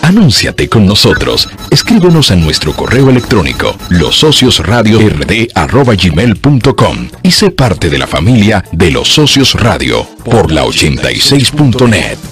Anúnciate con nosotros. Escríbenos en nuestro correo electrónico losociosradiord@gmail.com y sé parte de la familia de los socios radio por la 86.net.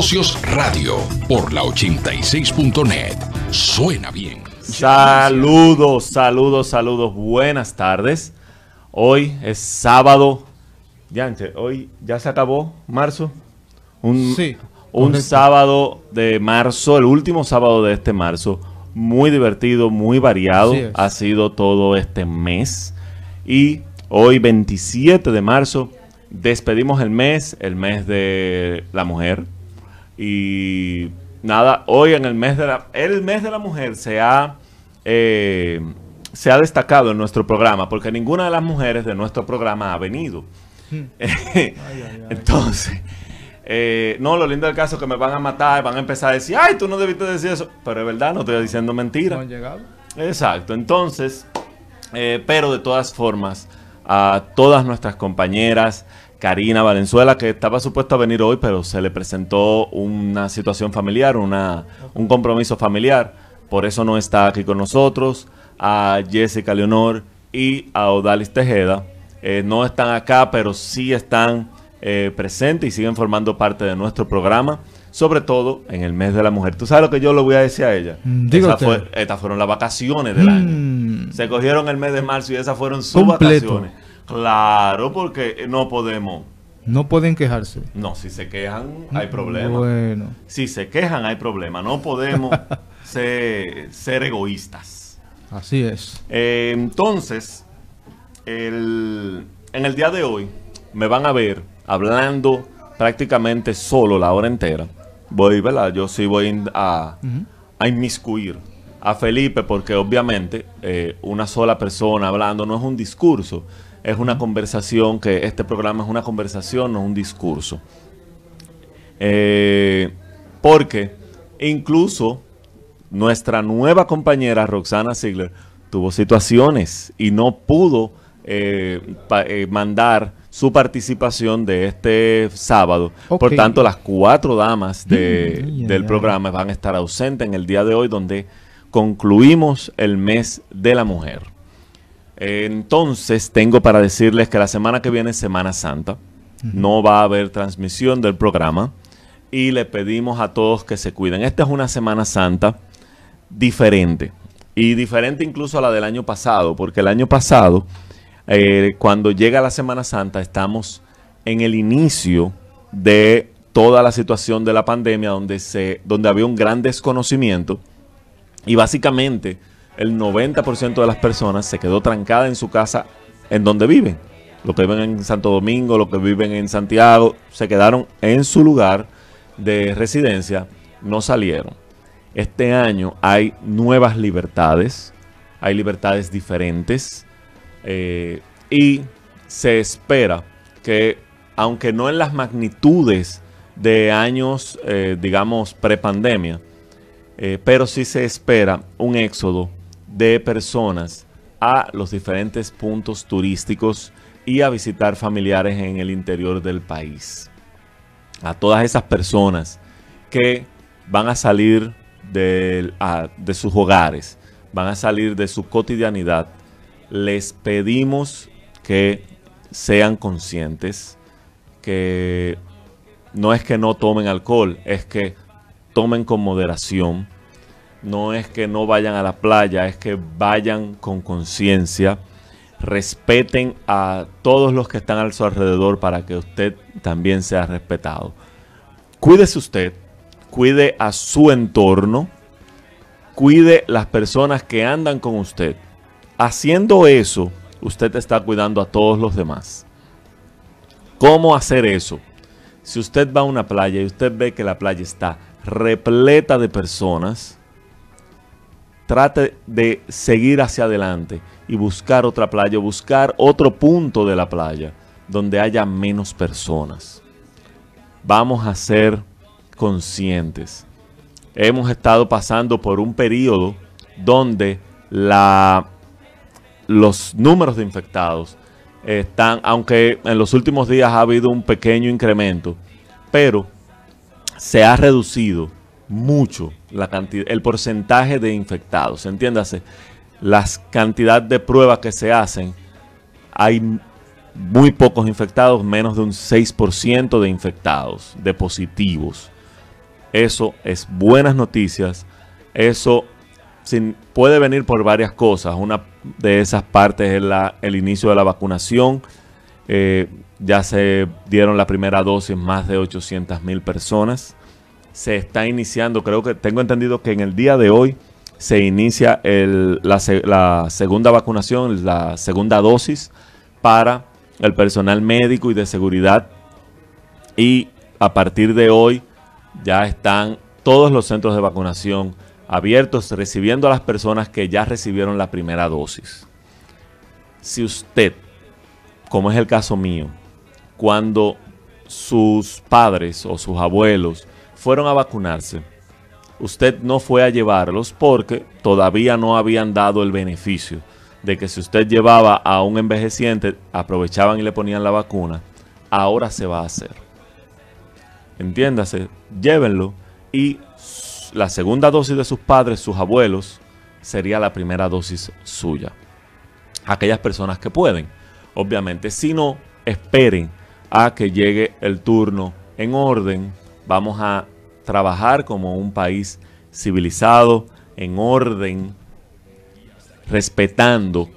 Socios Radio, por la 86.net. Suena bien. Saludos, saludos, saludos. Buenas tardes. Hoy es sábado. Yanche, hoy ya se acabó marzo. Un, Sí, un correcto. sábado de marzo, el último sábado de este marzo. Muy divertido, muy variado. Ha sido todo este mes. Y hoy, 27 de marzo, despedimos el mes, el mes de la mujer. Y nada, hoy en el mes de la, el mes de la mujer se ha, eh, se ha destacado en nuestro programa, porque ninguna de las mujeres de nuestro programa ha venido. Entonces, eh, no, lo lindo del caso es que me van a matar, van a empezar a decir, ay, tú no debiste decir eso. Pero es verdad, no estoy diciendo mentira. No han llegado. Exacto, entonces, eh, pero de todas formas, a todas nuestras compañeras, Karina Valenzuela, que estaba supuesto a venir hoy, pero se le presentó una situación familiar, una, un compromiso familiar, por eso no está aquí con nosotros, a Jessica Leonor y a Odalis Tejeda, eh, no están acá, pero sí están eh, presentes y siguen formando parte de nuestro programa. Sobre todo en el mes de la mujer. ¿Tú sabes lo que yo le voy a decir a ella? Mm, fue- estas fueron las vacaciones del año. Mm. Se cogieron el mes de marzo y esas fueron sus Completo. vacaciones. Claro, porque no podemos. No pueden quejarse. No, si se quejan, hay problema. Bueno. Si se quejan, hay problema. No podemos ser, ser egoístas. Así es. Eh, entonces, el- en el día de hoy me van a ver hablando prácticamente solo la hora entera. Voy, ¿verdad? Yo sí voy a, a inmiscuir a Felipe porque obviamente eh, una sola persona hablando no es un discurso, es una conversación que este programa es una conversación, no un discurso. Eh, porque incluso nuestra nueva compañera Roxana Ziegler tuvo situaciones y no pudo eh, pa- eh, mandar su participación de este sábado. Por tanto, las cuatro damas de- del programa van a estar ausentes en el día de hoy donde concluimos el mes de la mujer. Entonces, tengo para decirles que la semana que viene es Semana Santa. No va a haber transmisión del programa. Y le pedimos a todos que se cuiden. Esta es una Semana Santa diferente. Y diferente incluso a la del año pasado. Porque el año pasado, eh, cuando llega la Semana Santa, estamos en el inicio de toda la situación de la pandemia, donde, se, donde había un gran desconocimiento. Y básicamente el 90% de las personas se quedó trancada en su casa en donde viven. Los que viven en Santo Domingo, los que viven en Santiago, se quedaron en su lugar de residencia, no salieron. Este año hay nuevas libertades, hay libertades diferentes eh, y se espera que, aunque no en las magnitudes de años, eh, digamos, prepandemia, eh, pero sí se espera un éxodo de personas a los diferentes puntos turísticos y a visitar familiares en el interior del país. A todas esas personas que van a salir de sus hogares, van a salir de su cotidianidad, les pedimos que sean conscientes, que no es que no tomen alcohol, es que tomen con moderación. No es que no vayan a la playa, es que vayan con conciencia. Respeten a todos los que están a su alrededor para que usted también sea respetado. Cuídese usted, cuide a su entorno, cuide las personas que andan con usted. Haciendo eso, usted está cuidando a todos los demás. ¿Cómo hacer eso? Si usted va a una playa y usted ve que la playa está repleta de personas, trate de seguir hacia adelante y buscar otra playa, buscar otro punto de la playa donde haya menos personas. Vamos a ser conscientes. Hemos estado pasando por un periodo donde la, los números de infectados están, aunque en los últimos días ha habido un pequeño incremento, pero se ha reducido mucho la cantidad, el porcentaje de infectados. Entiéndase, las cantidad de pruebas que se hacen, hay muy pocos infectados, menos de un 6% de infectados, de positivos. Eso es buenas noticias. Eso puede venir por varias cosas. Una de esas partes es la, el inicio de la vacunación. Eh, ya se dieron la primera dosis más de 800 mil personas. Se está iniciando, creo que tengo entendido que en el día de hoy se inicia la, la segunda vacunación, la segunda dosis para el personal médico y de seguridad. Y a partir de hoy ya están todos los centros de vacunación abiertos recibiendo a las personas que ya recibieron la primera dosis. Si usted, como es el caso mío, cuando sus padres o sus abuelos fueron a vacunarse, usted no fue a llevarlos porque todavía no habían dado el beneficio de que si usted llevaba a un envejeciente, aprovechaban y le ponían la vacuna, ahora se va a hacer. Entiéndase, llévenlo y la segunda dosis de sus padres, sus abuelos, sería la primera dosis suya. Aquellas personas que pueden. Obviamente, si no, esperen a que llegue el turno en orden. Vamos a trabajar como un país civilizado, en orden, respetando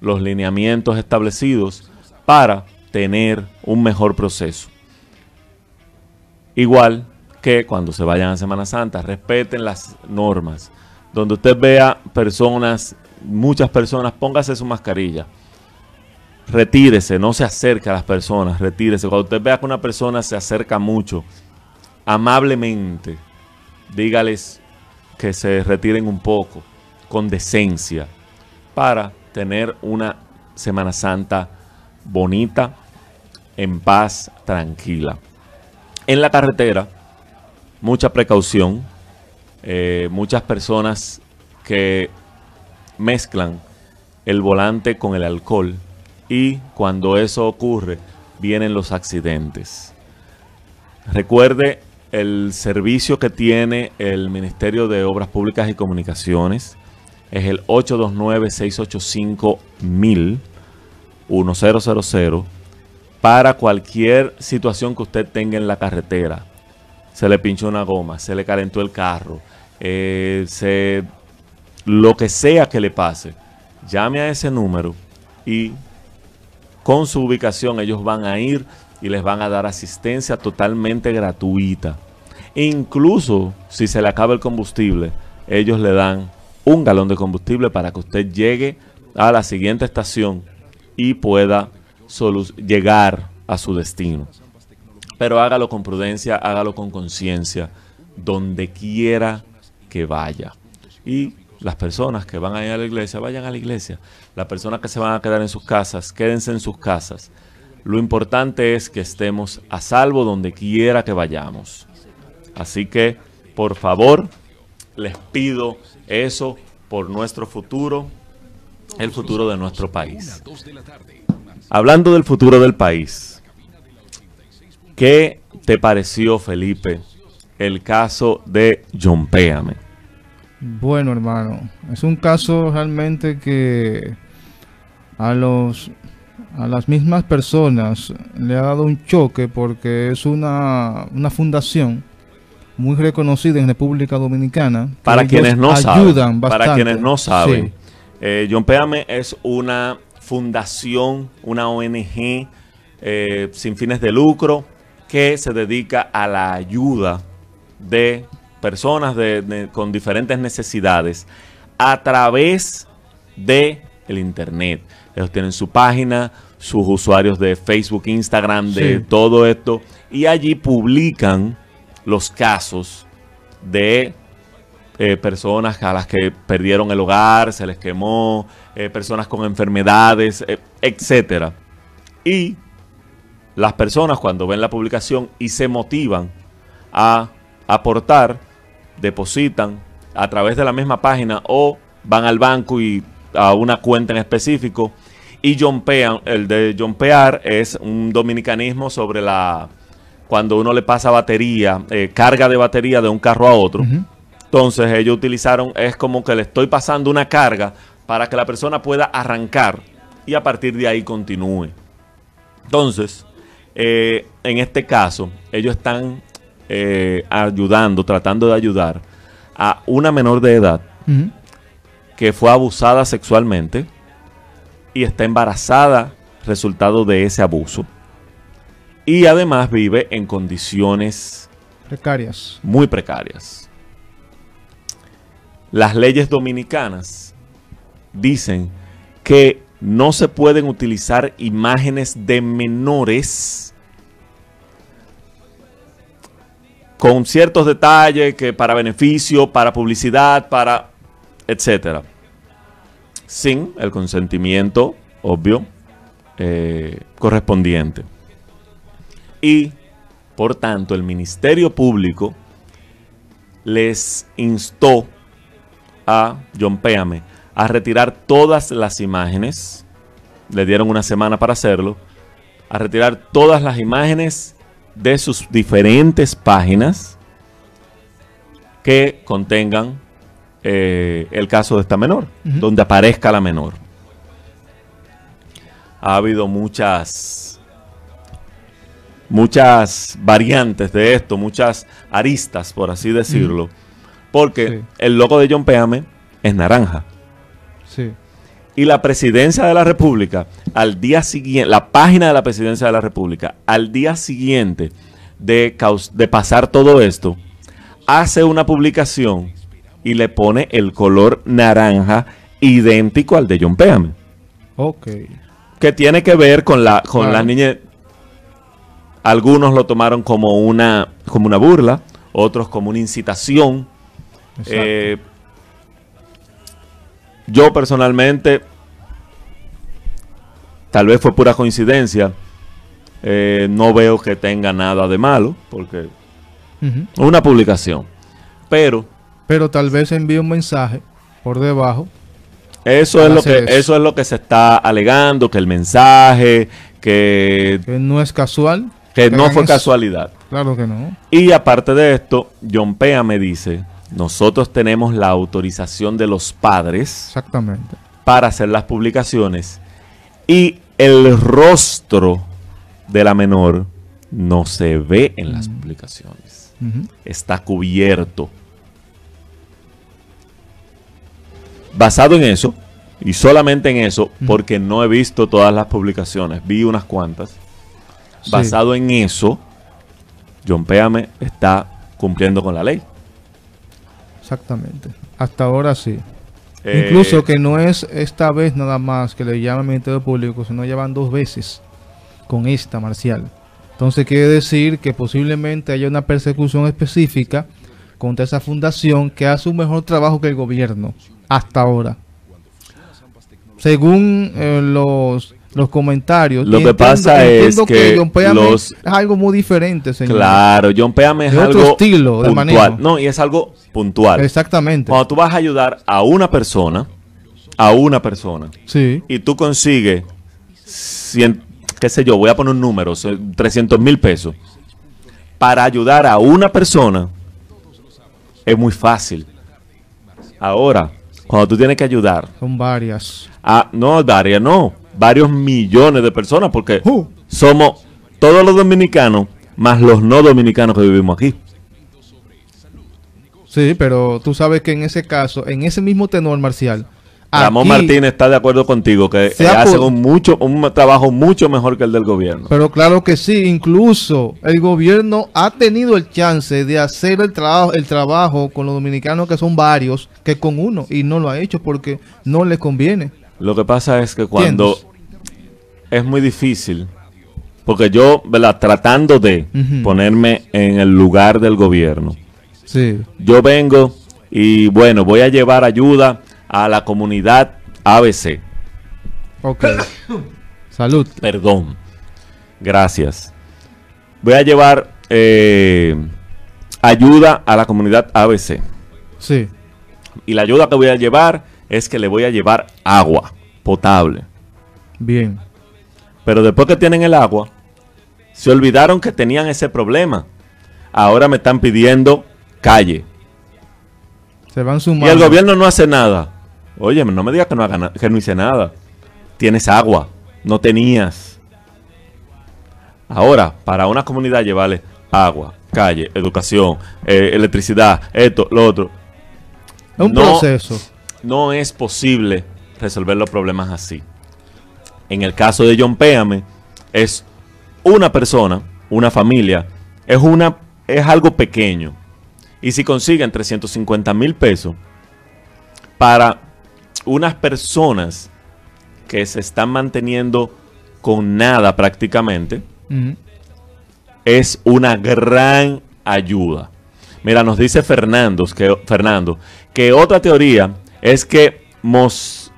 los lineamientos establecidos para tener un mejor proceso. Igual que cuando se vayan a Semana Santa, respeten las normas. Donde usted vea personas, muchas personas, póngase su mascarilla. Retírese, no se acerque a las personas, retírese. Cuando usted vea que una persona se acerca mucho, amablemente, dígales que se retiren un poco, con decencia para tener una Semana Santa bonita, en paz, tranquila. En la carretera, mucha precaución, eh, muchas personas que mezclan el volante con el alcohol y cuando eso ocurre vienen los accidentes. Recuerde el servicio que tiene el Ministerio de Obras Públicas y Comunicaciones es el 829-685-1000, 1000, para cualquier situación que usted tenga en la carretera. Se le pinchó una goma, se le calentó el carro, eh, se, lo que sea que le pase, llame a ese número y con su ubicación ellos van a ir y les van a dar asistencia totalmente gratuita. E incluso si se le acaba el combustible, ellos le dan un galón de combustible para que usted llegue a la siguiente estación y pueda llegar a su destino. Pero hágalo con prudencia, hágalo con conciencia, donde quiera que vaya. Y las personas que van a ir a la iglesia, vayan a la iglesia. Las personas que se van a quedar en sus casas, quédense en sus casas. Lo importante es que estemos a salvo donde quiera que vayamos. Así que, por favor, les pido eso por nuestro futuro, el futuro de nuestro país. Hablando del futuro del país, ¿qué te pareció, Felipe, el caso de John Péame? Bueno, hermano, es un caso realmente que a los a las mismas personas le ha dado un choque porque es una, una fundación muy reconocida en República Dominicana. Para quienes no saben, para quienes no saben, eh, John Péame es una fundación, una ONG eh, sin fines de lucro que se dedica a la ayuda de personas con diferentes necesidades a través de el internet. Ellos tienen su página, sus usuarios de Facebook, Instagram, de todo esto, y allí publican los casos de eh, personas a las que perdieron el hogar, se les quemó, eh, personas con enfermedades, eh, etcétera. Y las personas cuando ven la publicación y se motivan a aportar, depositan a través de la misma página o van al banco y a una cuenta en específico y jumpean. El de jumpear es un dominicanismo sobre la cuando uno le pasa batería, eh, carga de batería de un carro a otro. Entonces ellos utilizaron, es como que le estoy pasando una carga para que la persona pueda arrancar y a partir de ahí continúe. Entonces, eh, en este caso, ellos están eh, ayudando, tratando de ayudar a una menor de edad que fue abusada sexualmente y está embarazada resultado de ese abuso. Y además vive en condiciones precarias. Muy precarias. Las leyes dominicanas dicen que no se pueden utilizar imágenes de menores con ciertos detalles que para beneficio, para publicidad, para etcétera, sin el consentimiento obvio eh, correspondiente. Y, por tanto, el Ministerio Público les instó a John Péame a retirar todas las imágenes, le dieron una semana para hacerlo, a retirar todas las imágenes de sus diferentes páginas que contengan eh, el caso de esta menor, donde aparezca la menor. Ha habido muchas muchas variantes de esto, muchas aristas, por así decirlo, porque el logo de John Peame es naranja. Y la presidencia de la República, al día siguiente, la página de la presidencia de la República, al día siguiente de, de pasar todo esto, hace una publicación y le pone el color naranja idéntico al de John Peame. Ok. Que tiene que ver con la con las niñas. Algunos lo tomaron como una, como una burla, otros como una incitación. Eh, yo personalmente, tal vez fue pura coincidencia, eh, no veo que tenga nada de malo, porque una publicación. Pero, pero tal vez envíe un mensaje por debajo. Eso es lo que eso. es lo que se está alegando, que el mensaje, que, que no es casual, que no fue casualidad. Claro que no. Y aparte de esto, John Pea me dice nosotros tenemos la autorización de los padres Exactamente. para hacer las publicaciones y el rostro de la menor no se ve en las publicaciones. Está cubierto. Basado en eso, y solamente en eso, porque no he visto todas las publicaciones, vi unas cuantas. Basado en eso, John Péame está cumpliendo con la ley. Exactamente. Hasta ahora sí. Eh, Incluso que no es esta vez nada más que le llaman Ministerio Público, sino llevan dos veces con esta marcial. Entonces quiere decir que posiblemente haya una persecución específica contra esa fundación que hace un mejor trabajo que el gobierno hasta ahora. Según eh, los los comentarios. Lo que pasa es que, John es algo muy diferente, señor. Claro, John Péame es, algo otro estilo de puntual. No, y es algo puntual. Exactamente. Cuando tú vas a ayudar a una persona, a una persona, sí. y tú consigues, qué sé yo, voy a poner un número, 300 mil pesos, para ayudar a una persona, es muy fácil. Ahora, cuando tú tienes que ayudar. Son varias. Ah, no, varias no varios millones de personas, porque somos todos los dominicanos más los no dominicanos que vivimos aquí. Sí, pero tú sabes que en ese caso, en ese mismo tenor marcial, Ramón Martínez está de acuerdo contigo que hace un, mucho, un trabajo mucho mejor que el del gobierno. Pero claro que sí, incluso el gobierno ha tenido el chance de hacer el trabajo, el trabajo con los dominicanos que son varios, que con uno, y no lo ha hecho porque no le conviene. Lo que pasa es que cuando es muy difícil, porque yo, ¿verdad? tratando de ponerme en el lugar del gobierno, Sí. Yo vengo y bueno, voy a llevar ayuda a la comunidad ABC. Ok. Salud. Perdón. Gracias. Voy a llevar eh, ayuda a la comunidad ABC. Sí. Y la ayuda que voy a llevar es que le voy a llevar agua potable. Bien. Pero después que tienen el agua, se olvidaron que tenían ese problema. Ahora me están pidiendo calle. Se van Y sumando. el gobierno no hace nada. Oye, no me digas que no, haga que no hice nada. Tienes agua, no tenías. Ahora, para una comunidad llevarle agua, calle, educación, eh, electricidad, esto, lo otro, Es un no- proceso. no es posible resolver los problemas así. En el caso de John Péame, es una persona, una familia, es, una, es algo pequeño. Y si consiguen 350 mil pesos para unas personas que se están manteniendo con nada prácticamente, es una gran ayuda. Mira, nos dice Fernando que, Fernando que otra teoría es que mos-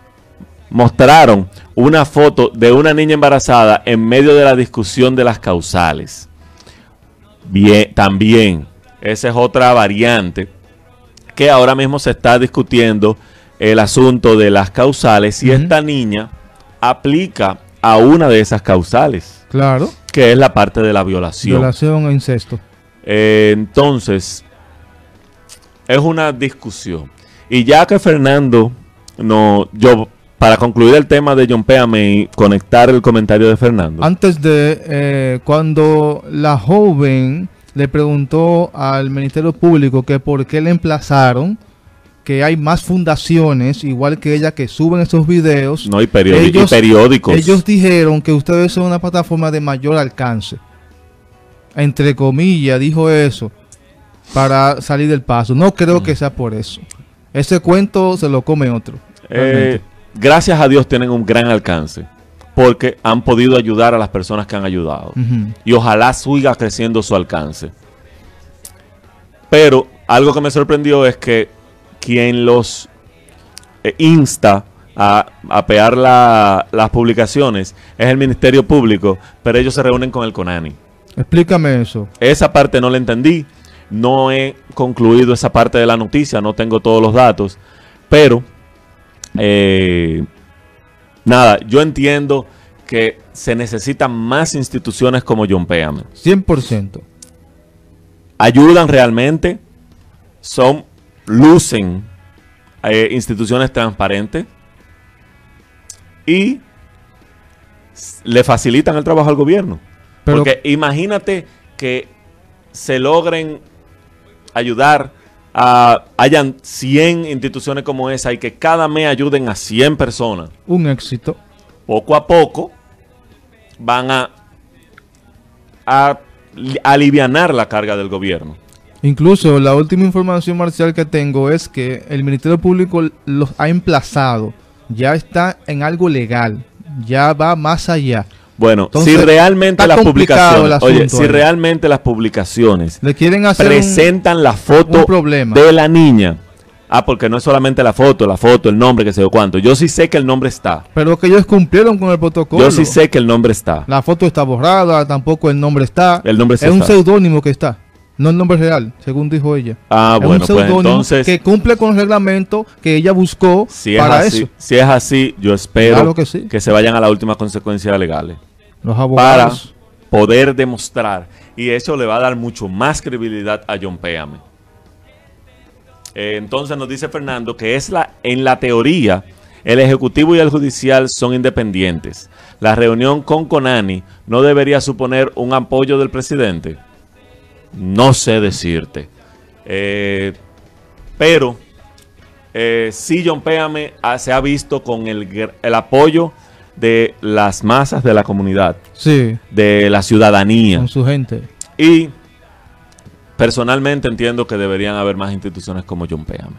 mostraron una foto de una niña embarazada en medio de la discusión de las causales. Bien, también, esa es otra variante que ahora mismo se está discutiendo el asunto de las causales y esta niña aplica a una de esas causales Claro. que es la parte de la violación. Violación e incesto. Eh, entonces, es una discusión. Y ya que Fernando, no, yo, para concluir el tema de John Péame y conectar el comentario de Fernando. Antes de eh, cuando la joven le preguntó al Ministerio Público que por qué le emplazaron, que hay más fundaciones, igual que ella, que suben esos videos. no, y, periódicos. Ellos dijeron que ustedes son una plataforma de mayor alcance. Entre comillas, dijo eso para salir del paso. No creo que sea por eso. Ese cuento se lo come otro. Eh, gracias a Dios tienen un gran alcance. Porque han podido ayudar a las personas que han ayudado. Y ojalá siga creciendo su alcance. Pero algo que me sorprendió es que quien los eh, insta a, a pegar la- las publicaciones es el Ministerio Público, pero ellos se reúnen con el CONANI. Explícame eso. Esa parte no la entendí, no he concluido esa parte de la noticia, no tengo todos los datos, pero eh, nada, yo entiendo que se necesitan más instituciones como John Péame. 100%. Ayudan realmente, son, lucen eh, instituciones transparentes y le facilitan el trabajo al gobierno. Pero- Porque imagínate que se logren ayudar a hayan 100 instituciones como esa y que cada mes ayuden a 100 personas. Un éxito. Poco a poco van a, a li- alivianar la carga del gobierno. Incluso la última información marcial que tengo es que el Ministerio Público los ha emplazado. Ya está en algo legal. Ya va más allá. Bueno, Entonces, si realmente las publicaciones, oye, si realmente las publicaciones Le quieren hacer un- presentan la foto un problema. de la niña. Ah, porque no es solamente la foto, la foto, el nombre, que sé yo cuánto. Yo sí sé que el nombre está. Pero que ellos cumplieron con el protocolo. Yo sí sé que el nombre está. La foto está borrada, tampoco el nombre está. El nombre sí es un está. seudónimo que está. No el nombre real, según dijo ella. Ah, es bueno, un pues entonces, que cumple con el reglamento que ella buscó si es, para así, eso. si es así, yo espero Claro que sí. se vayan a las últimas consecuencias legales. Los para abogados. poder demostrar. Y eso le va a dar mucho más credibilidad a John Péame. Eh, entonces nos dice Fernando que es la, en la teoría el Ejecutivo y el Judicial son independientes. La reunión con Conani no debería suponer un apoyo del presidente. No sé decirte. Eh, pero eh, sí, John Péame ah, se ha visto con el apoyo de las masas de la comunidad, Sí, de la ciudadanía. con su gente. Y personalmente entiendo que deberían haber más instituciones como John Péame.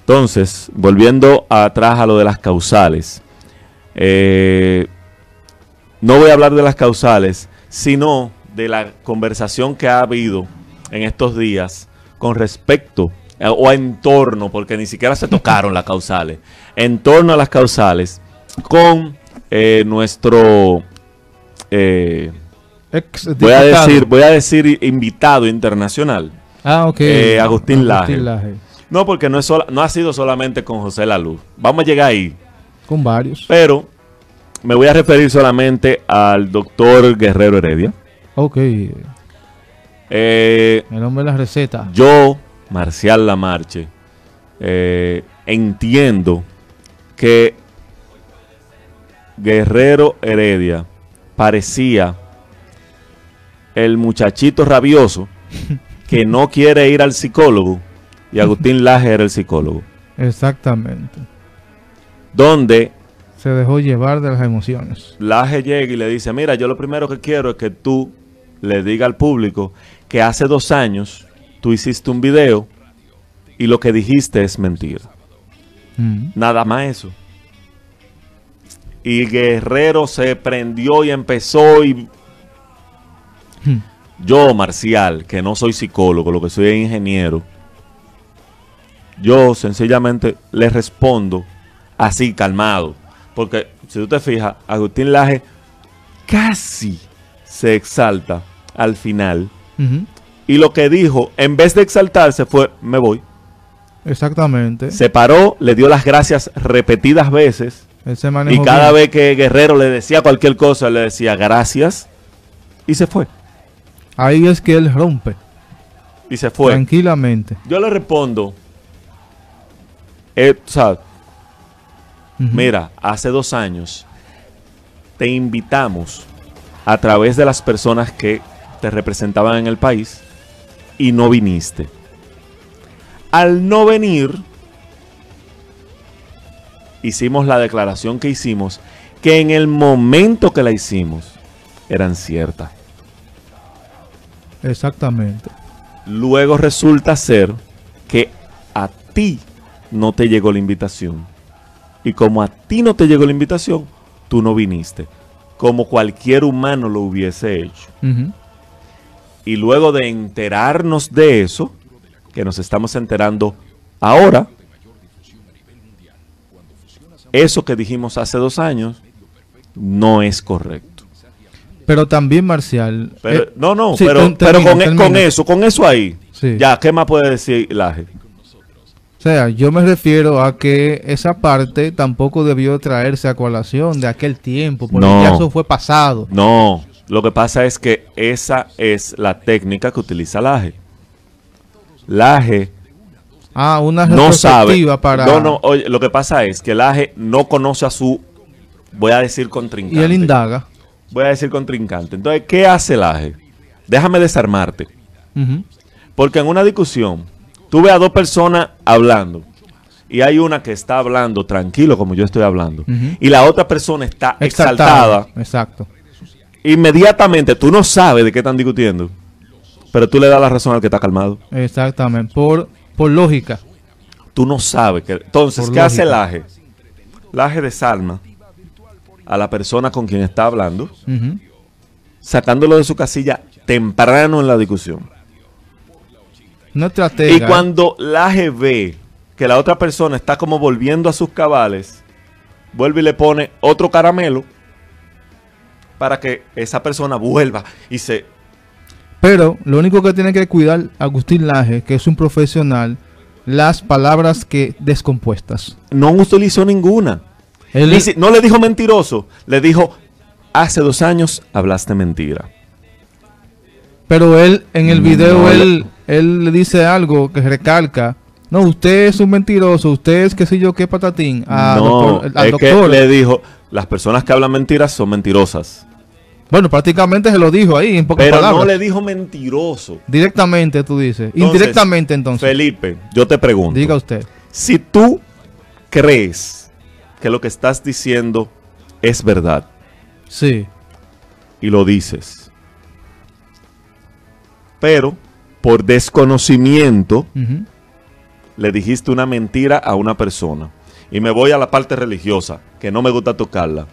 Entonces, volviendo atrás a lo de las causales, eh, no voy a hablar de las causales, sino de la conversación que ha habido en estos días con respecto eh, o en torno, porque ni siquiera se tocaron las causales, en torno a las causales con eh, nuestro, eh, voy a decir, voy a decir invitado internacional. Ah, ok. eh, Agustín Laje. No, porque no, es sola- no ha sido solamente con José Laluz. Vamos a llegar ahí. Con varios. Pero me voy a referir solamente al doctor Guerrero Heredia. Ok. El Eh, hombre de las recetas. yo, Marcial Lamarche, eh, entiendo que Guerrero Heredia parecía el muchachito rabioso que no quiere ir al psicólogo y Agustín Laje era el psicólogo. Exactamente. Donde Se dejó llevar de las emociones. Laje llega y le dice, mira, yo lo primero que quiero es que tú le diga al público que hace dos años tú hiciste un video y lo que dijiste es mentira. Mm. Nada más eso. Y Guerrero se prendió y empezó y Hmm. yo, Marcial, que no soy psicólogo, lo que soy es ingeniero, yo sencillamente le respondo así, calmado. Porque si tú te fijas, Agustín Laje casi se exalta al final. Y lo que dijo, en vez de exaltarse, fue, me voy. Exactamente. Se paró, le dio las gracias repetidas veces. Y cada bien. vez que Guerrero le decía cualquier cosa, le decía gracias. Y se fue. Ahí es que él rompe. Y se fue. Tranquilamente. Yo le respondo, eh, o sea, Ujú. mira, hace dos años te invitamos a través de las personas que te representaban en el país y no viniste. Al no venir, hicimos la declaración que hicimos, que en el momento que la hicimos eran ciertas. Exactamente. Luego resulta ser que a ti no te llegó la invitación. Y como a ti no te llegó la invitación, tú no viniste. Como cualquier humano lo hubiese hecho. Ujú. Y luego de enterarnos de eso, que nos estamos enterando ahora, eso que dijimos hace dos años no es correcto. Pero también Marcial. Pero, eh, no, no, sí, pero, pero con, e- con eso, con eso ahí, Sí. ya, ¿qué más puede decir Laje? O sea, yo me refiero a que esa parte tampoco debió traerse a colación de aquel tiempo, porque No. ya eso fue pasado. No, lo que pasa es que esa es la técnica que utiliza Laje. Laje Ah, una no sabe. para... No, no, oye, lo que pasa es que Laje no conoce a su, voy a decir contrincante. Y él indaga. Voy a decir contrincante. Entonces, ¿qué hace Laje? Déjame desarmarte. Porque en una discusión, tú ves a dos personas hablando. Y hay una que está hablando tranquilo como yo estoy hablando. Y la otra persona está exaltada. Exacto. Inmediatamente tú no sabes de qué están discutiendo, pero tú le das la razón al que está calmado. Exactamente. Por, por lógica. Tú no sabes que. Entonces, Por ¿qué hace lógica. Laje? Laje desarma a la persona con quien está hablando, sacándolo de su casilla temprano en la discusión. No estratega. Y cuando Laje ve que la otra persona está como volviendo a sus cabales, vuelve y le pone otro caramelo para que esa persona vuelva y se Pero lo único que tiene que cuidar Agustín Laje, que es un profesional, las palabras que descompuestas. no utilizó ninguna. Él, Ni si- no le dijo mentiroso, le dijo, hace dos años hablaste mentira. pero él, en el video, No, él, él le dice algo que recalca. No, usted es un mentiroso, usted es qué sé yo qué patatín. A no, doctor- al es que doctor. le dijo, las personas que hablan mentiras son mentirosas. Bueno, prácticamente se lo dijo ahí, en pocas Pero palabras. no le dijo mentiroso. Directamente, tú dices. Entonces, Indirectamente, entonces. Felipe, yo te pregunto, Diga usted. si tú crees que lo que estás diciendo es verdad Sí. y lo dices, pero por desconocimiento le dijiste una mentira a una persona. Y me voy a la parte religiosa, que no me gusta tocarla.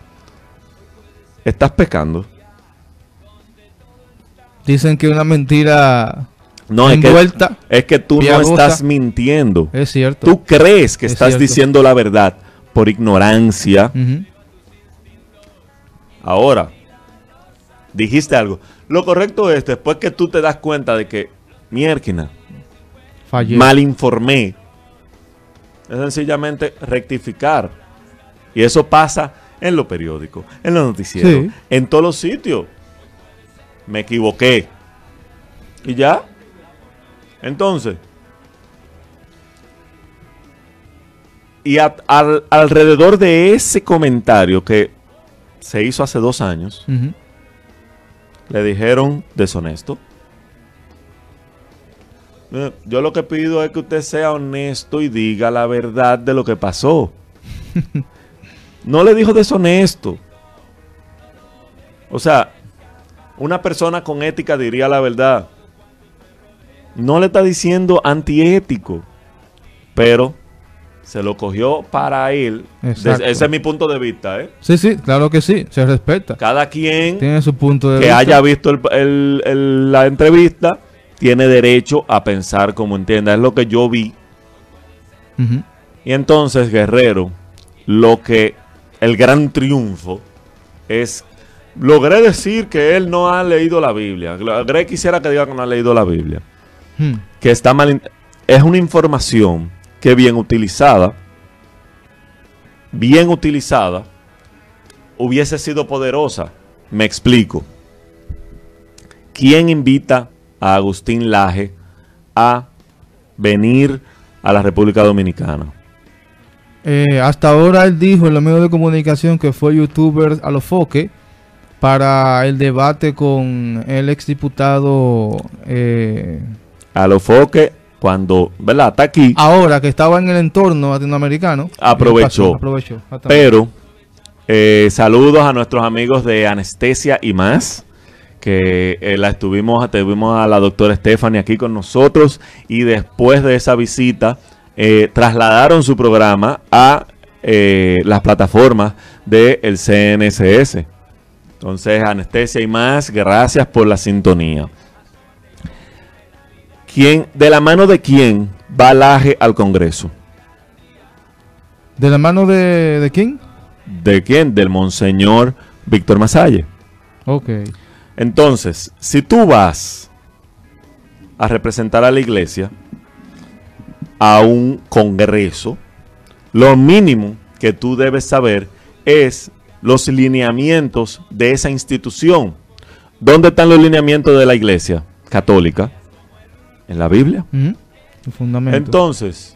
Estás pecando. Dicen que una mentira No, es que, es que tú no estás mintiendo. Es cierto. Tú crees que Es estás cierto. diciendo la verdad por ignorancia. Ahora, dijiste algo. Lo correcto es, después que tú te das cuenta de que, mierquina, Fallé. mal informé, es sencillamente rectificar. Y eso pasa en los periódicos, en los noticieros, Sí. en todos los sitios. Me equivoqué. Y ya. Entonces. Y a- al- alrededor de ese comentario que se hizo hace dos años, le dijeron deshonesto. Eh, Yo lo que pido es que usted sea honesto y diga la verdad de lo que pasó. No le dijo deshonesto. O sea, una persona con ética diría la verdad. No le está diciendo antiético, pero se lo cogió para él. Exacto. Ese es mi punto de vista. ¿eh? Sí, sí, claro que sí. Se respeta. Cada quien Tiene su punto de que vista. haya visto el- el- el- la entrevista tiene derecho a pensar como entienda. Es lo que yo vi. Y entonces, Guerrero, lo que el gran triunfo es. Logré decir que él no ha leído la Biblia. Logré quisiera que diga que no ha leído la Biblia. Hmm. Que está mal. Es una información que bien utilizada, bien utilizada, hubiese sido poderosa. Me explico. ¿Quién invita a Agustín Laje a venir a la República Dominicana? Eh, hasta ahora él dijo en los medios de comunicación que fue youtuber a lo foque para el debate con el exdiputado eh, A lo foque, cuando, ¿verdad? Está aquí, ahora que estaba en el entorno latinoamericano. Aprovechó. Aprovechó. exactamente. pero eh, saludos a nuestros amigos de Anestesia y más, que eh, la estuvimos, tuvimos a la doctora Stephanie aquí con nosotros y después de esa visita eh, trasladaron su programa a eh, las plataformas del CNSS. Entonces, Anestesia y más, gracias por la sintonía. ¿Quién, ¿De la mano de quién va Laje al Congreso? ¿De la mano de, de quién? ¿De quién? Del Monseñor Víctor Masalle. Ok. Entonces, si tú vas a representar a la iglesia a un congreso, lo mínimo que tú debes saber es los lineamientos de esa institución. ¿Dónde están los lineamientos de la iglesia católica? En la Biblia. El fundamento. Entonces,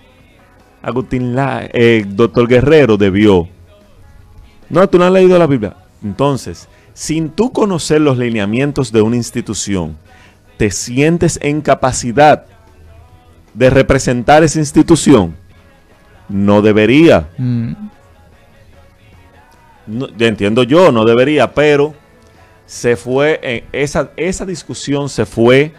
Agustín La, eh, doctor Guerrero debió. No, tú no has leído la Biblia. Entonces, sin tú conocer los lineamientos de una institución, te sientes en capacidad de representar esa institución. No debería. Mm. No, entiendo yo, no debería, pero se fue, en esa, esa discusión se fue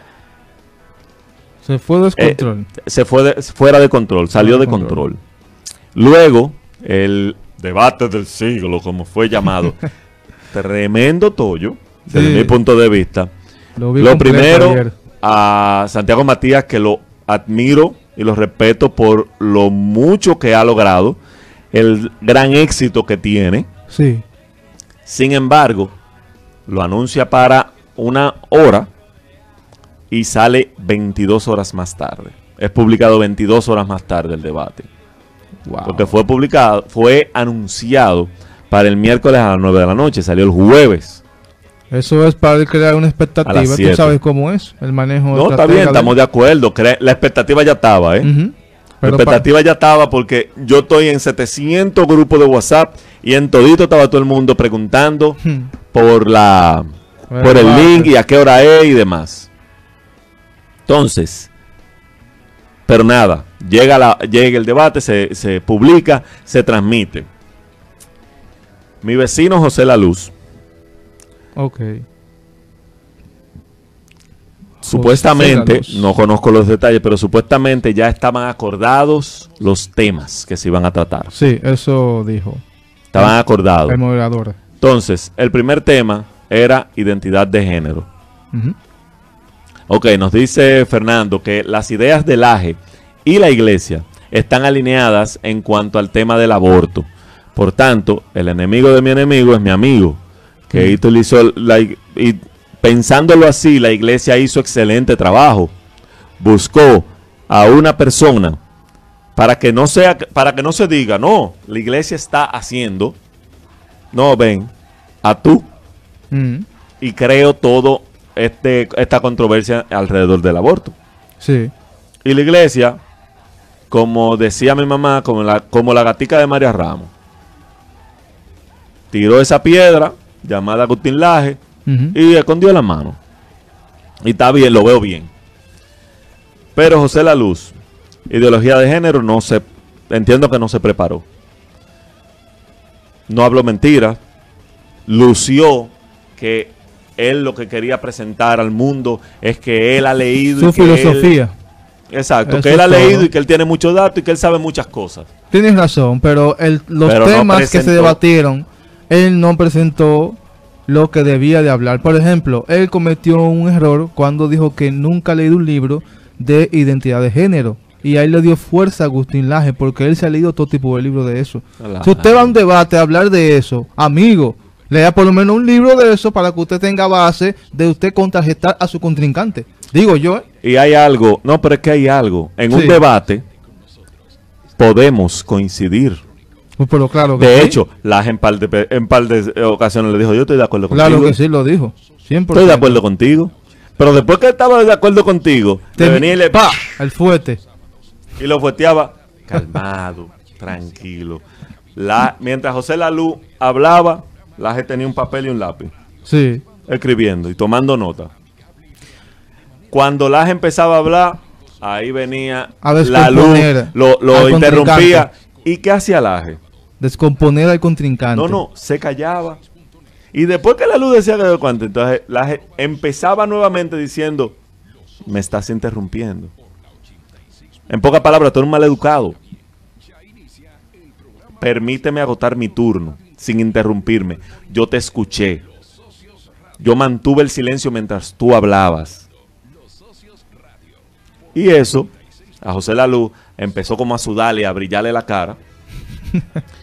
Se fue descontrol. se fue de- fuera de control, salió de control. Luego, el debate del siglo, como fue llamado, tremendo tollo, desde mi punto de vista. Lo, primero, ayer. a Santiago Matías, que lo admiro y lo respeto por lo mucho que ha logrado, el gran éxito que tiene. Sí. Sin embargo, lo anuncia para una hora y sale 22 horas más tarde. Es publicado 22 horas más tarde el debate. Wow. Porque fue publicado, fue anunciado para el miércoles a las 9 de la noche, salió el jueves. Eso es para crear una expectativa. Tú sabes cómo es el manejo. No, está bien, de- estamos de acuerdo. La expectativa ya estaba, ¿eh? La expectativa ya estaba porque yo estoy en 700 grupos de WhatsApp y en todito estaba todo el mundo preguntando Hmm. por la Por por el link y a qué hora es y demás. Entonces, pero nada, llega, la, llega el debate, se, se publica, se transmite. Mi vecino José La Luz, Ok. Supuestamente, no conozco los detalles, pero supuestamente ya estaban acordados los temas que se iban a tratar. Sí, eso dijo Estaban acordados. el moderador. Entonces, el primer tema era identidad de género. Ujú. Ok, nos dice Fernando que las ideas del AGE y la iglesia están alineadas en cuanto al tema del aborto. Por tanto, el enemigo de mi enemigo es mi amigo. Que utilizó la, ig- y pensándolo así, la iglesia hizo excelente trabajo. Buscó a una persona para que no sea para que no se diga, no, la iglesia está haciendo. No, ven, a tú Mm, y creo todo este esta controversia alrededor del aborto. sí. Y la iglesia, como decía mi mamá, como la, como la gatica de María Ramos, tiró esa piedra llamada Agustín Laje Y escondió la mano. Y está bien, lo veo bien. Pero José La Luz, ideología de género, no se, entiendo que no se preparó. No habló mentira. Lució que él lo que quería presentar al mundo es que él ha leído. Su y que él- filosofía. exacto, Eso que él ha todo. leído y que él tiene muchos datos y que él sabe muchas cosas. Tienes razón, pero el- los Pero no temas que se debatieron, él no presentó lo que debía de hablar. Por ejemplo, él cometió un error cuando dijo que nunca ha leído un libro de identidad de género. Y ahí le dio fuerza a Agustín Laje, porque él se ha leído todo tipo de libros de eso. Si usted va a un debate a hablar de eso, amigo, lea por lo menos un libro de eso para que usted tenga base de usted contrarrestar a su contrincante. Digo yo, ¿eh? Y hay algo, no, pero es que hay algo. En un debate podemos coincidir. Pues, pero claro que De sí. hecho, Laje en par de, en par de ocasiones le dijo, yo estoy de acuerdo claro contigo. que sí, lo dijo. 100%. Estoy de acuerdo contigo. Pero después que estaba de acuerdo contigo, Te- venía y le pa, el fuete. y lo fueteaba calmado, tranquilo. La, mientras José Lalú hablaba, Laje tenía un papel y un lápiz, Sí. escribiendo y tomando nota. Cuando Laje empezaba a hablar, ahí venía A la luz, lo, lo al interrumpía. ¿Y qué hacía Laje? Descomponer al contrincante. No, no, se callaba. Y después que la luz decía que cuánto, entonces Laje empezaba nuevamente diciendo, me estás interrumpiendo. En pocas palabras, tú eres un maleducado. Permíteme agotar mi turno sin interrumpirme. Yo te escuché. Yo mantuve el silencio mientras tú hablabas. Y eso, a José Laluz empezó como a sudarle, a brillarle la cara.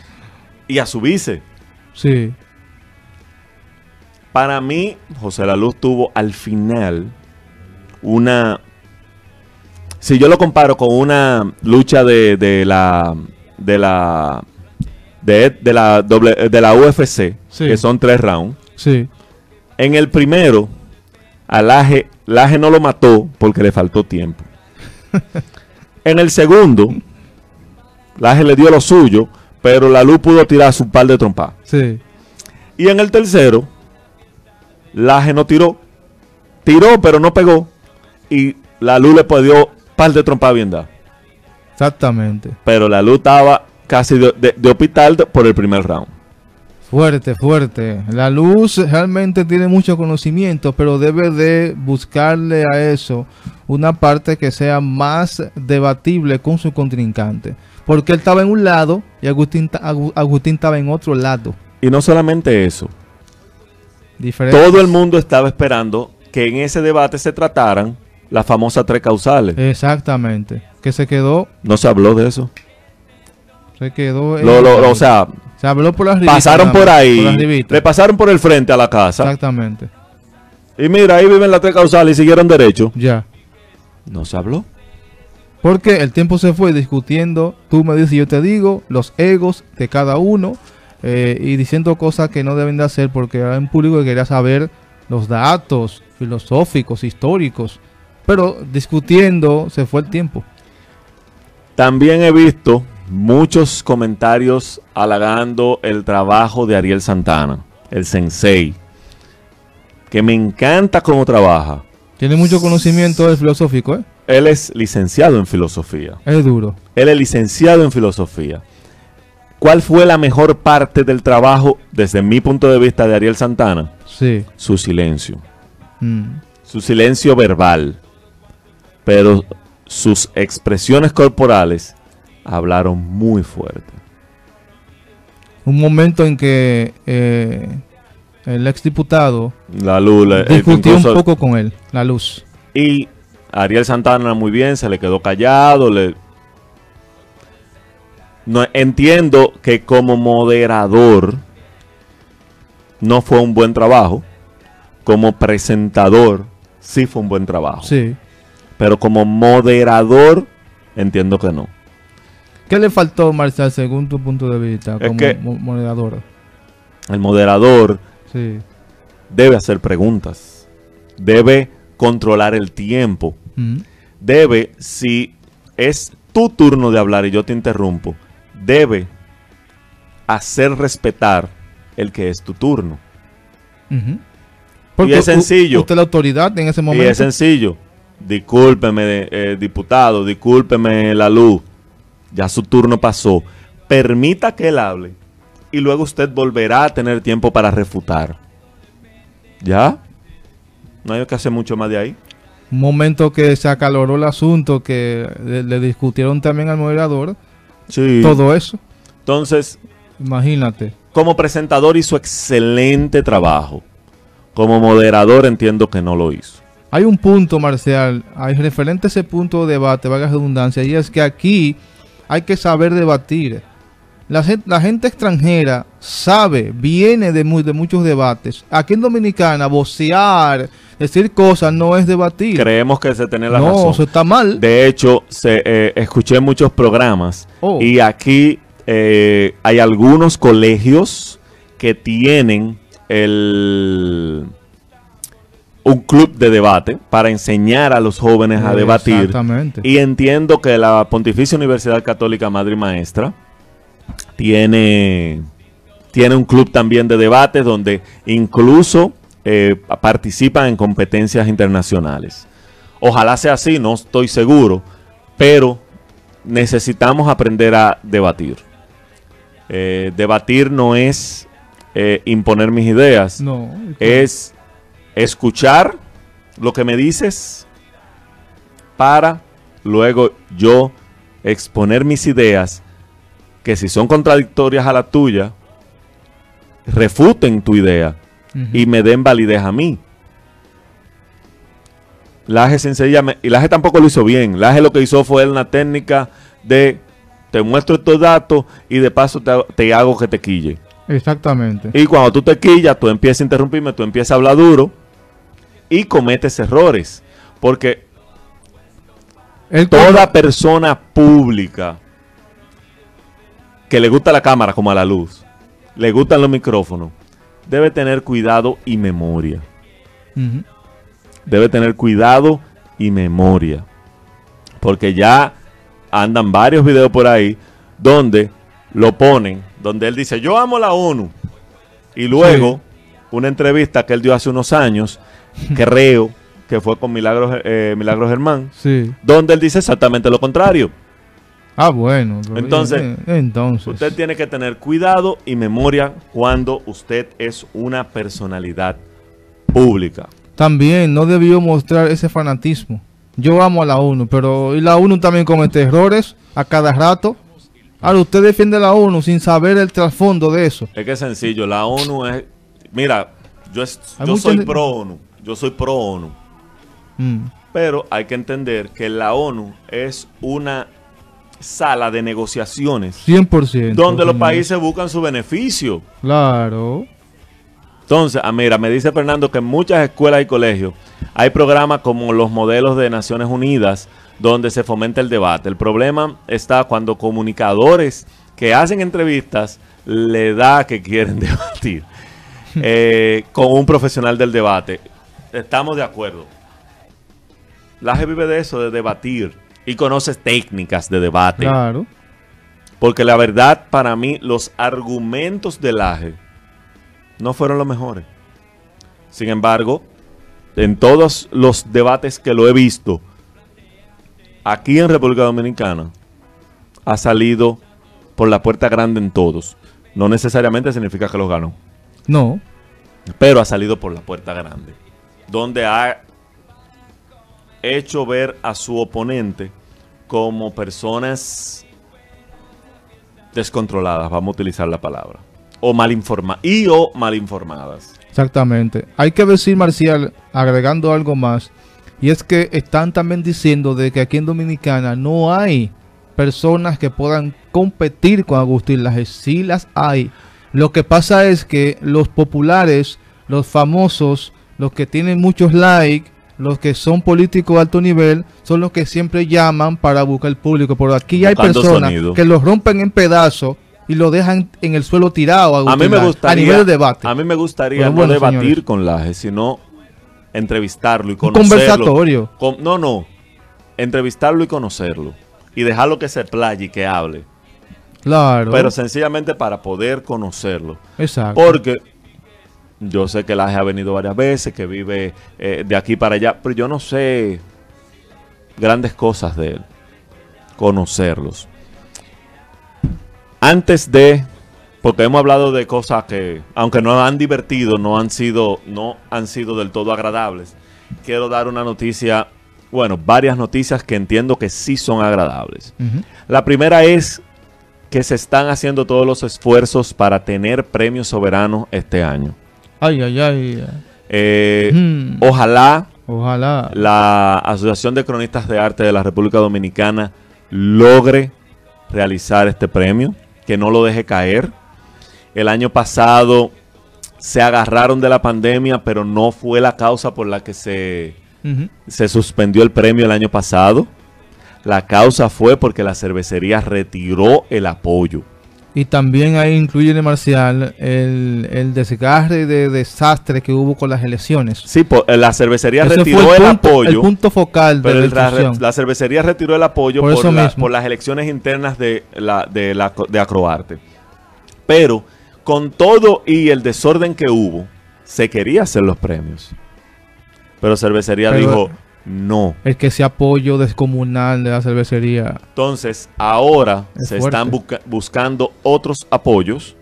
y a subirse. Sí. Para mí, José La Luz tuvo al final una. Si yo lo comparo con una lucha de, de la. de la. de, de la doble, de la UFC, Sí. que son tres rounds. Sí. En el primero, a Laje, Laje no lo mató porque le faltó tiempo. en el segundo, Laje le dio lo suyo, pero la luz pudo tirar su par de trompas. Sí. Y en el tercero, Laje no tiró. Tiró, pero no pegó. Y la luz le dio par de trompas bien dadas. Exactamente. Pero la luz estaba casi de, de- de hospital por el primer round. Fuerte, fuerte. La luz realmente tiene mucho conocimiento, pero debe de buscarle a eso una parte que sea más debatible con su contrincante. Porque él estaba en un lado y Agustín, Agustín estaba en otro lado. Y no solamente eso. Todo el mundo estaba esperando que en ese debate se trataran las famosas tres causales. Exactamente. Que se quedó, No se habló de eso. se quedó. Lo- lo- o sea, se habló por las pasaron por ahí, por las ribitas. le pasaron por el frente a la casa. Exactamente. Y mira, ahí viven las tres causales y siguieron derecho. Ya. No se habló. Porque el tiempo se fue discutiendo, tú me dices, yo te digo, los egos de cada uno eh, y diciendo cosas que no deben de hacer porque era un público que quería saber los datos filosóficos, históricos. Pero discutiendo se fue el tiempo. También he visto muchos comentarios halagando el trabajo de Ariel Santana, el sensei, que me encanta cómo trabaja. Tiene mucho conocimiento del filosófico, ¿eh? Él es licenciado en filosofía. Es duro. Él es licenciado en filosofía. ¿Cuál fue la mejor parte del trabajo desde mi punto de vista de Ariel Santana? Sí. Su silencio. Mm. Su silencio verbal. Pero sus expresiones corporales hablaron muy fuerte. Un momento en que eh, el exdiputado La luz, le- eh, discutió un poco con él, la luz. Y Ariel Santana muy bien, se le quedó callado. Le... No, entiendo que como moderador no fue un buen trabajo. Como presentador sí fue un buen trabajo. Sí. Pero como moderador entiendo que no. ¿Qué le faltó, Marcial, según tu punto de vista, Es como que- mo- moderador? El moderador Sí. debe hacer preguntas. Debe controlar el tiempo. Mm. debe, si es tu turno de hablar y yo te interrumpo, debe hacer respetar el que es tu turno. Ujú. Y es sencillo. Usted la autoridad en ese Y momento. es sencillo. Discúlpeme, eh, diputado, discúlpeme la luz. Ya su turno pasó. Permita que él hable y luego usted volverá a tener tiempo para refutar. ¿Ya? No hay que hacer mucho más de ahí. Un momento que se acaloró el asunto, que le, le discutieron también al moderador. Sí. Todo eso. Entonces, Imagínate. como presentador hizo excelente trabajo. Como moderador entiendo que no lo hizo. Hay un punto, Marcial, hay referente a ese punto de debate, vaga redundancia, y es que aquí hay que saber debatir. La gente, la gente extranjera sabe, viene de, mu- de muchos debates. Aquí en Dominicana, vocear, decir cosas no es debatir. Creemos que se tiene la no, razón. eso está mal. De hecho, se, eh, escuché muchos programas Oh. y aquí eh, hay algunos colegios que tienen el un club de debate para enseñar a los jóvenes a debatir. Exactamente. Y entiendo que la Pontificia Universidad Católica Madre y Maestra tiene, tiene un club también de debate donde incluso eh, participan en competencias internacionales. Ojalá sea así, no estoy seguro, pero necesitamos aprender a debatir. Eh, debatir no es eh, imponer mis ideas, no, es escuchar lo que me dices para luego yo exponer mis ideas que si son contradictorias a la tuya, refuten tu idea y me den validez a mí. Laje sencillamente, y Laje tampoco lo hizo bien. Laje lo que hizo fue una técnica de te muestro estos datos y de paso te, hago- te hago que te quille. Exactamente. Y cuando tú te quillas, tú empiezas a interrumpirme, tú empiezas a hablar duro y cometes errores. Porque toda persona pública que le gusta la cámara como a la luz, le gustan los micrófonos, debe tener cuidado y memoria. Debe tener cuidado y memoria. Porque ya andan varios videos por ahí donde lo ponen, donde él dice, yo amo la ONU. Y luego, una entrevista que él dio hace unos años, creo que fue con Milagros, eh, Milagros Germán, Sí. donde él dice exactamente lo contrario. Ah, bueno. Entonces, eh, entonces. Usted tiene que tener cuidado y memoria cuando usted es una personalidad pública. También no debió mostrar ese fanatismo. Yo amo a la ONU, pero y la ONU también comete errores a cada rato. Ahora usted defiende la ONU sin saber el trasfondo de eso. Es que es sencillo, la ONU es... Mira, yo, es- soy pro ONU, yo soy pro ONU, Mm, pero hay que entender que la ONU es una sala de negociaciones 100%. donde los países buscan su beneficio. Claro. Entonces, ah, mira, me dice Fernando que en muchas escuelas y colegios hay programas como los modelos de Naciones Unidas donde se fomenta el debate. El problema está cuando comunicadores que hacen entrevistas le da que quieren debatir eh, con un profesional del debate. Estamos de acuerdo. Laje vive de eso, de debatir. Y conoces técnicas de debate. Claro. Porque la verdad, para mí, los argumentos de Laje no fueron los mejores. Sin embargo, en todos los debates que lo he visto, aquí en República Dominicana, ha salido por la puerta grande en todos. No necesariamente significa que los ganó, No. pero ha salido por la puerta grande. Donde ha hecho ver a su oponente como personas descontroladas, vamos a utilizar la palabra. O mal informadas. Y o mal informadas. Exactamente. Hay que decir, Marcial, agregando algo más, Y es que están también diciendo de que aquí en Dominicana no hay personas que puedan competir con Agustín Laje. Sí las hay. Lo que pasa es que los populares, los famosos, los que tienen muchos likes, los que son políticos de alto nivel, son los que siempre llaman para buscar el público. Pero aquí hay personas sonido. que los rompen en pedazos y lo dejan en el suelo tirado. A mí Agustín me Laje, gustaría, a nivel de debate. A mí me gustaría Pero no bueno, debatir señores. con Laje, sino entrevistarlo y Un conocerlo. conversatorio. Con- no, no. Entrevistarlo y conocerlo. Y dejarlo que se playe y que hable. Claro. Pero sencillamente para poder conocerlo. Exacto. Porque yo sé que Laje ha venido varias veces, que vive eh, de aquí para allá, pero yo no sé grandes cosas de él. Conocerlos. Antes de, porque hemos hablado de cosas que, aunque no han divertido, no han sido, no han sido del todo agradables. Quiero dar una noticia, bueno, varias noticias que entiendo que sí son agradables. La primera es que se están haciendo todos los esfuerzos para tener premios soberanos este año. Ay, ay, ay. Eh, Hmm. Ojalá Ojalá. la Asociación de Cronistas de Arte de la República Dominicana logre realizar este premio, que no lo deje caer. El año pasado se agarraron de la pandemia, pero no fue la causa por la que se, se suspendió el premio el año pasado. La causa fue porque la cervecería retiró el apoyo. Y también ahí incluye en Marcial el, el desgarre de desastre que hubo con las elecciones. Sí, eh, la cervecería Ese retiró el, el punto, apoyo. el punto focal de Pero la el- la, la cervecería retiró el apoyo Por por, la- por las elecciones internas de, la, de, la, de Acroarte. Pero con todo y el desorden que hubo, se quería hacer los premios. Pero cervecería Pero- dijo no. Es que ese apoyo descomunal de la cervecería. Entonces, ahora Es se fuerte. están busca- buscando otros apoyos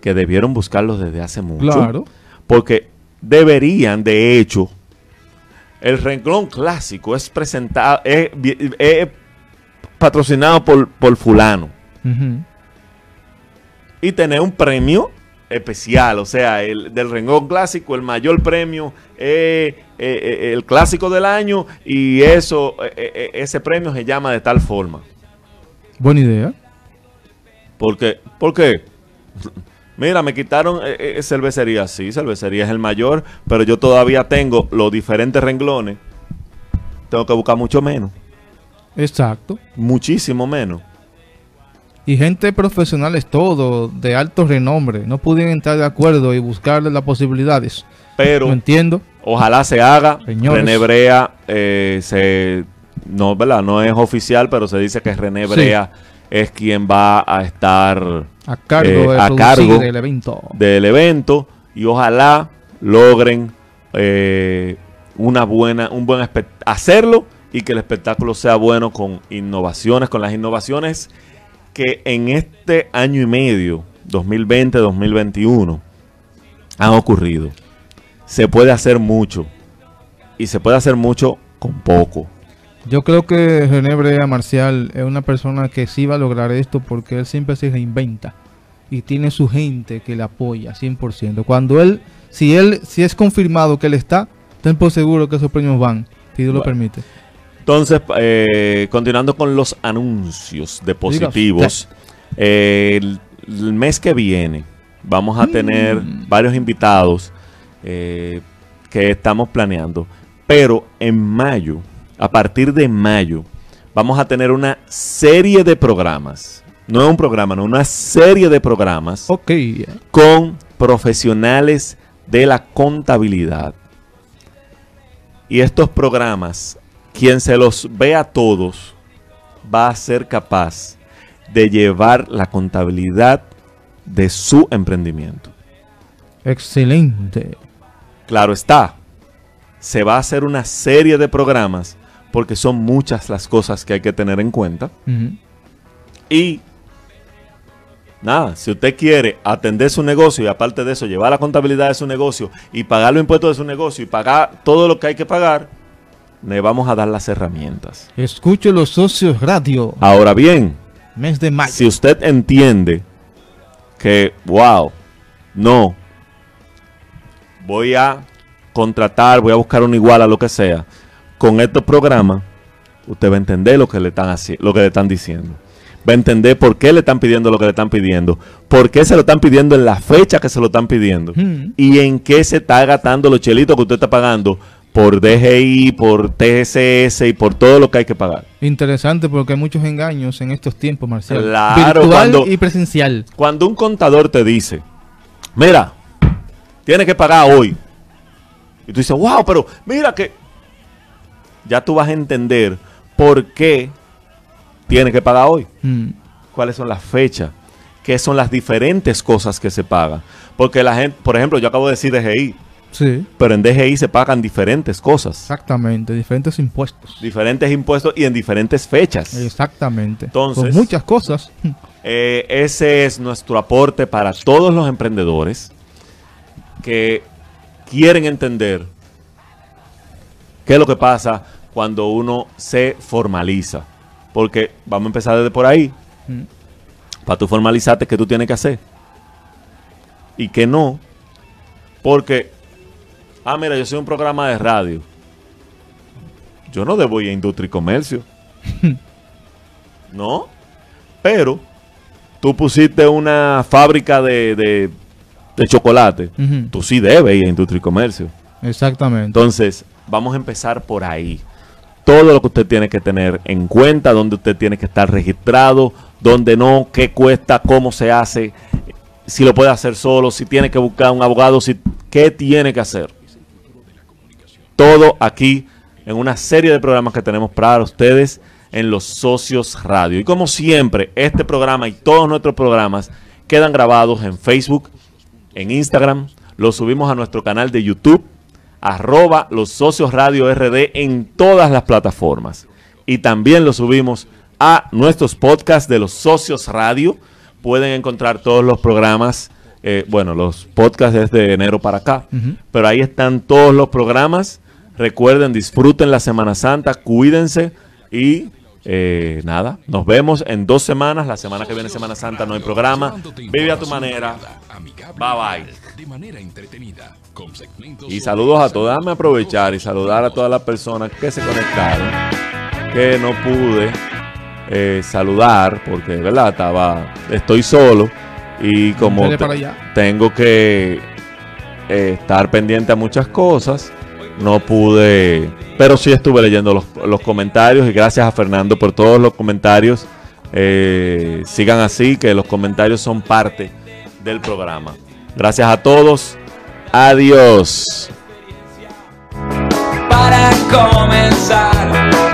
que debieron buscarlos desde hace mucho. Claro. Porque deberían, de hecho, el renglón clásico es presentado, es, vi- es patrocinado por, por fulano. Y tener un premio especial, o sea, el del renglón clásico, el mayor premio es eh, eh, el clásico del año y eso, eh, eh, ese premio se llama de tal forma. Buena idea. Porque, ¿Por qué? Mira, me quitaron eh, eh, cervecería. Sí, cervecería es el mayor, pero yo todavía tengo los diferentes renglones. Tengo que buscar mucho menos. Exacto. Muchísimo menos. Y gente profesional es todo, de alto renombre. No pudieron entrar de acuerdo y buscar las posibilidades. Pero No entiendo. ojalá se haga. Señores. René Brea eh, se, no, ¿verdad? no es oficial, pero se dice que René Sí. Brea es quien va a estar A cargo Eh, de a producir cargo el evento. del evento y ojalá logren eh, una buena, un buen hacerlo y que el espectáculo sea bueno con innovaciones, con las innovaciones que en este año y medio, 2020-2021, han ocurrido. Se puede hacer mucho y se puede hacer mucho con poco. Yo creo que René Brea Marcial es una persona que sí va a lograr esto porque él siempre se reinventa y tiene su gente que le apoya 100%. Cuando él, si él, si es confirmado que él está, ten por seguro que esos premios van, si Dios lo permite. Entonces, eh, continuando con los anuncios de positivos, eh, el, el mes que viene vamos a tener Mm. varios invitados eh, que estamos planeando, pero en mayo, a partir de mayo, vamos a tener una serie de programas, no es un programa, no, una serie de programas Ok, con profesionales de la contabilidad. Y estos programas, quien se los vea todos, va a ser capaz de llevar la contabilidad de su emprendimiento. excelente. Claro está, se va a hacer una serie de programas porque son muchas las cosas que hay que tener en cuenta. Y nada, si usted quiere atender su negocio y aparte de eso llevar la contabilidad de su negocio y pagar los impuestos de su negocio y pagar todo lo que hay que pagar, le vamos a dar las herramientas. Escucho los socios radio, Ahora bien, mes de mayo. si usted entiende que, wow, no, voy a contratar, voy a buscar un igual a lo que sea, con estos programas, usted va a entender lo que le están, lo que le están diciendo. Va a entender por qué le están pidiendo lo que le están pidiendo, por qué se lo están pidiendo en la fecha que se lo están pidiendo Mm. y en qué se está gastando los chelitos que usted está pagando por DGI, por TSS y por todo lo que hay que pagar. Interesante porque hay muchos engaños en estos tiempos, Marcial. Claro, Virtual cuando- y presencial. Cuando un contador te dice, mira, tienes que pagar hoy. Y tú dices, wow, pero mira que... Ya tú vas a entender por qué tienes que pagar hoy. Mm. cuáles son las fechas, qué son las diferentes cosas que se pagan. Porque la gente, por ejemplo, yo acabo de decir DGI, Sí, pero en DGI se pagan diferentes cosas, exactamente. Diferentes impuestos. diferentes impuestos y en diferentes fechas. Exactamente. Entonces- muchas cosas. Eh, ese es nuestro aporte para todos los emprendedores que quieren entender qué es lo que pasa cuando uno se formaliza. Porque vamos a empezar desde por ahí. Mm. Para tú formalizarte, ¿qué tú tienes que hacer? Y que no. Porque, ah, mira, yo soy un programa de radio. Yo no debo ir a industria y comercio. no. Pero tú pusiste una fábrica de, de, de chocolate. Tú sí debes ir a industria y comercio. Exactamente. Entonces, vamos a empezar por ahí. Todo lo que usted tiene que tener en cuenta, donde usted tiene que estar registrado, donde no, qué cuesta, cómo se hace, si lo puede hacer solo, si tiene que buscar un abogado, si, qué tiene que hacer. Todo aquí en una serie de programas que tenemos para ustedes en los socios radio. Y como siempre, este programa y todos nuestros programas quedan grabados en Facebook, en Instagram, los subimos a nuestro canal de YouTube, arroba los socios radio RD en todas las plataformas. Y también los subimos a nuestros podcasts de los socios radio. Pueden encontrar todos los programas, eh, bueno, los podcasts desde enero para acá. Pero ahí están todos los programas. Recuerden, disfruten la Semana Santa, cuídense y eh, nada, nos vemos en dos semanas. La semana que viene, Semana Santa, no hay programa. Vive a tu manera. Bye bye. De manera entretenida, con segmentos Y saludos a todos. Déjame aprovechar y saludar a todas las personas que se conectaron. Que no pude eh, saludar porque, ¿verdad? Estaba, estoy solo y como te- tengo que eh, estar pendiente a muchas cosas, no pude, pero sí estuve leyendo los, los comentarios y gracias a Fernando por todos los comentarios. Eh, sigan así, que los comentarios son parte del programa. Gracias a todos. Adiós. para comenzar.